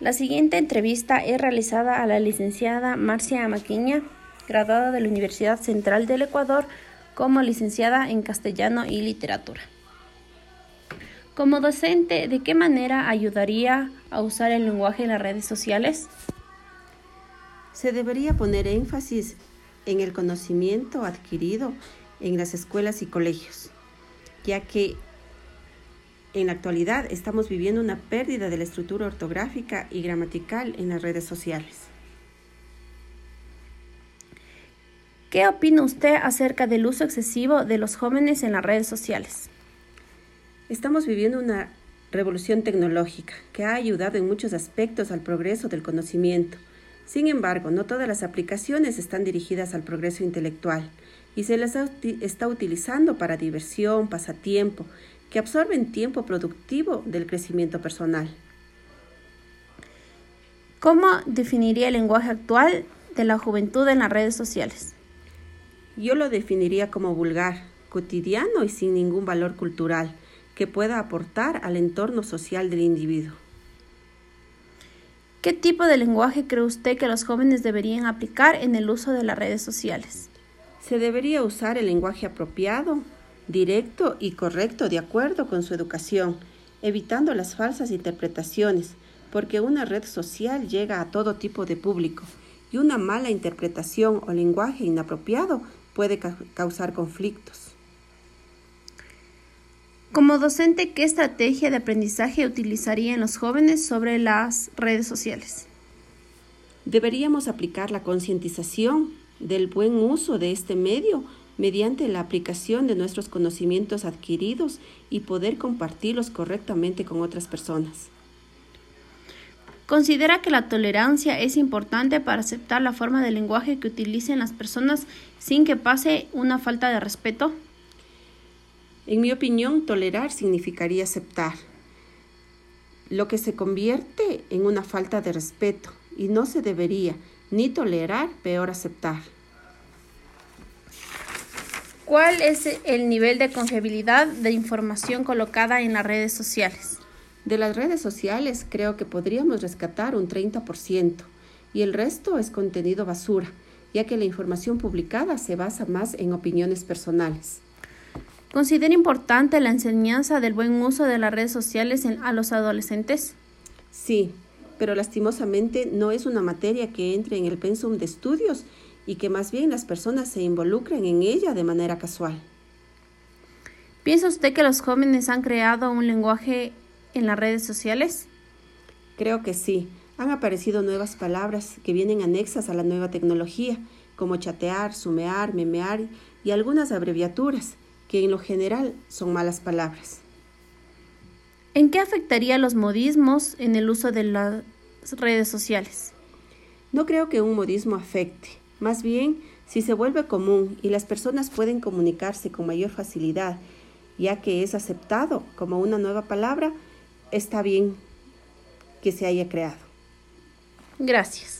La siguiente entrevista es realizada a la licenciada Marcia Amaquiña, graduada de la Universidad Central del Ecuador como licenciada en Castellano y Literatura. Como docente, ¿de qué manera ayudaría a usar el lenguaje en las redes sociales? Se debería poner énfasis en el conocimiento adquirido en las escuelas y colegios, ya que en la actualidad estamos viviendo una pérdida de la estructura ortográfica y gramatical en las redes sociales. ¿Qué opina usted acerca del uso excesivo de los jóvenes en las redes sociales? Estamos viviendo una revolución tecnológica que ha ayudado en muchos aspectos al progreso del conocimiento. Sin embargo, no todas las aplicaciones están dirigidas al progreso intelectual y se las está utilizando para diversión, pasatiempo, que absorben tiempo productivo del crecimiento personal. ¿Cómo definiría el lenguaje actual de la juventud en las redes sociales? Yo lo definiría como vulgar, cotidiano y sin ningún valor cultural que pueda aportar al entorno social del individuo. ¿Qué tipo de lenguaje cree usted que los jóvenes deberían aplicar en el uso de las redes sociales? Se debería usar el lenguaje apropiado, directo y correcto de acuerdo con su educación, evitando las falsas interpretaciones, porque una red social llega a todo tipo de público y una mala interpretación o lenguaje inapropiado puede causar conflictos. Como docente, ¿qué estrategia de aprendizaje utilizarían los jóvenes sobre las redes sociales? Deberíamos aplicar la concientización del buen uso de este medio mediante la aplicación de nuestros conocimientos adquiridos y poder compartirlos correctamente con otras personas. ¿Considera que la tolerancia es importante para aceptar la forma de lenguaje que utilicen las personas sin que pase una falta de respeto? En mi opinión, tolerar significaría aceptar, lo que se convierte en una falta de respeto y no se debería ni tolerar, peor aceptar. ¿Cuál es el nivel de confiabilidad de información colocada en las redes sociales? De las redes sociales creo que podríamos rescatar un 30% y el resto es contenido basura, ya que la información publicada se basa más en opiniones personales. ¿Considera importante la enseñanza del buen uso de las redes sociales a los adolescentes? Sí, pero lastimosamente no es una materia que entre en el pensum de estudios y que más bien las personas se involucren en ella de manera casual. ¿Piensa usted que los jóvenes han creado un lenguaje en las redes sociales? Creo que sí. Han aparecido nuevas palabras que vienen anexas a la nueva tecnología, como chatear, sumear, memear y algunas abreviaturas, que en lo general son malas palabras. ¿En qué afectaría los modismos en el uso de las redes sociales? No creo que un modismo afecte. Más bien, si se vuelve común y las personas pueden comunicarse con mayor facilidad, ya que es aceptado como una nueva palabra, está bien que se haya creado. Gracias.